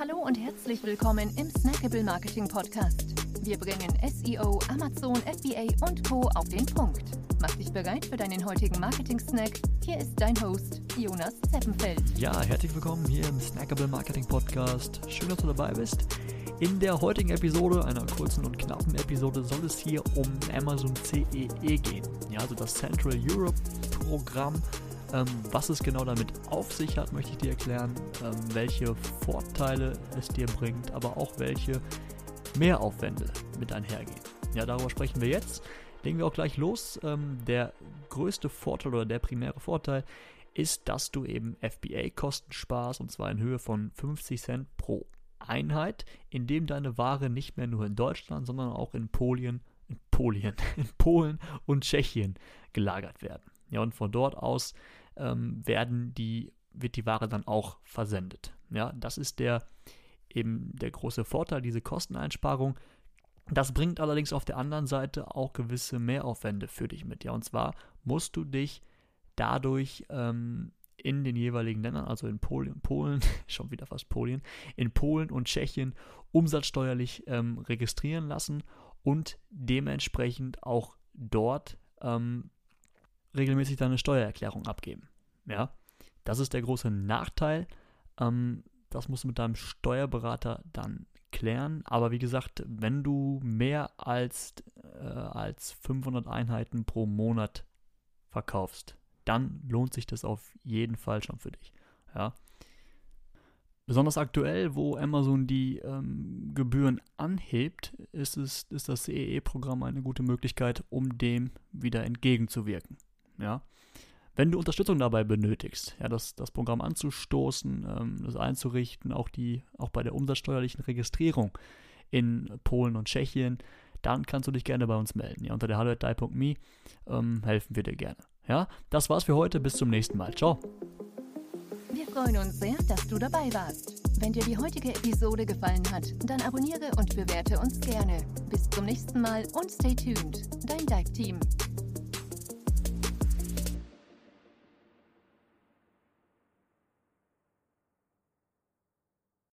Hallo und herzlich willkommen im Snackable Marketing Podcast. Wir bringen SEO, Amazon, FBA und Co. auf den Punkt. Mach dich bereit für deinen heutigen Marketing-Snack. Hier ist dein Host, Jonas Zeppenfeld. Ja, herzlich willkommen hier im Snackable Marketing Podcast. Schön, dass du dabei bist. In der heutigen Episode, einer kurzen und knappen Episode, soll es hier um Amazon CEE e gehen. Ja, also das Central Europe Programm ähm, was es genau damit auf sich hat, möchte ich dir erklären, ähm, welche Vorteile es dir bringt, aber auch welche Mehraufwände mit einhergehen. Ja, darüber sprechen wir jetzt. Legen wir auch gleich los. Ähm, der größte Vorteil oder der primäre Vorteil ist, dass du eben FBA-Kosten sparst und zwar in Höhe von 50 Cent pro Einheit, indem deine Ware nicht mehr nur in Deutschland, sondern auch in Polen, in Polen, in Polen und Tschechien gelagert werden. Ja, und von dort aus ähm, werden die, wird die Ware dann auch versendet. Ja, das ist der eben der große Vorteil, diese Kosteneinsparung. Das bringt allerdings auf der anderen Seite auch gewisse Mehraufwände für dich mit. Ja, und zwar musst du dich dadurch ähm, in den jeweiligen Ländern, also in Polen, Polen, schon wieder fast Polen, in Polen und Tschechien umsatzsteuerlich ähm, registrieren lassen und dementsprechend auch dort ähm, regelmäßig deine Steuererklärung abgeben. Ja, das ist der große Nachteil. Ähm, das musst du mit deinem Steuerberater dann klären. Aber wie gesagt, wenn du mehr als, äh, als 500 Einheiten pro Monat verkaufst, dann lohnt sich das auf jeden Fall schon für dich. Ja. Besonders aktuell, wo Amazon die ähm, Gebühren anhebt, ist, es, ist das CEE-Programm eine gute Möglichkeit, um dem wieder entgegenzuwirken. Ja. Wenn du Unterstützung dabei benötigst, ja, das, das Programm anzustoßen, ähm, das einzurichten, auch, die, auch bei der umsatzsteuerlichen Registrierung in Polen und Tschechien, dann kannst du dich gerne bei uns melden. Ja, unter der hallo.me ähm, helfen wir dir gerne. Ja, das war's für heute. Bis zum nächsten Mal. Ciao. Wir freuen uns sehr, dass du dabei warst. Wenn dir die heutige Episode gefallen hat, dann abonniere und bewerte uns gerne. Bis zum nächsten Mal und stay tuned. Dein Dive Team.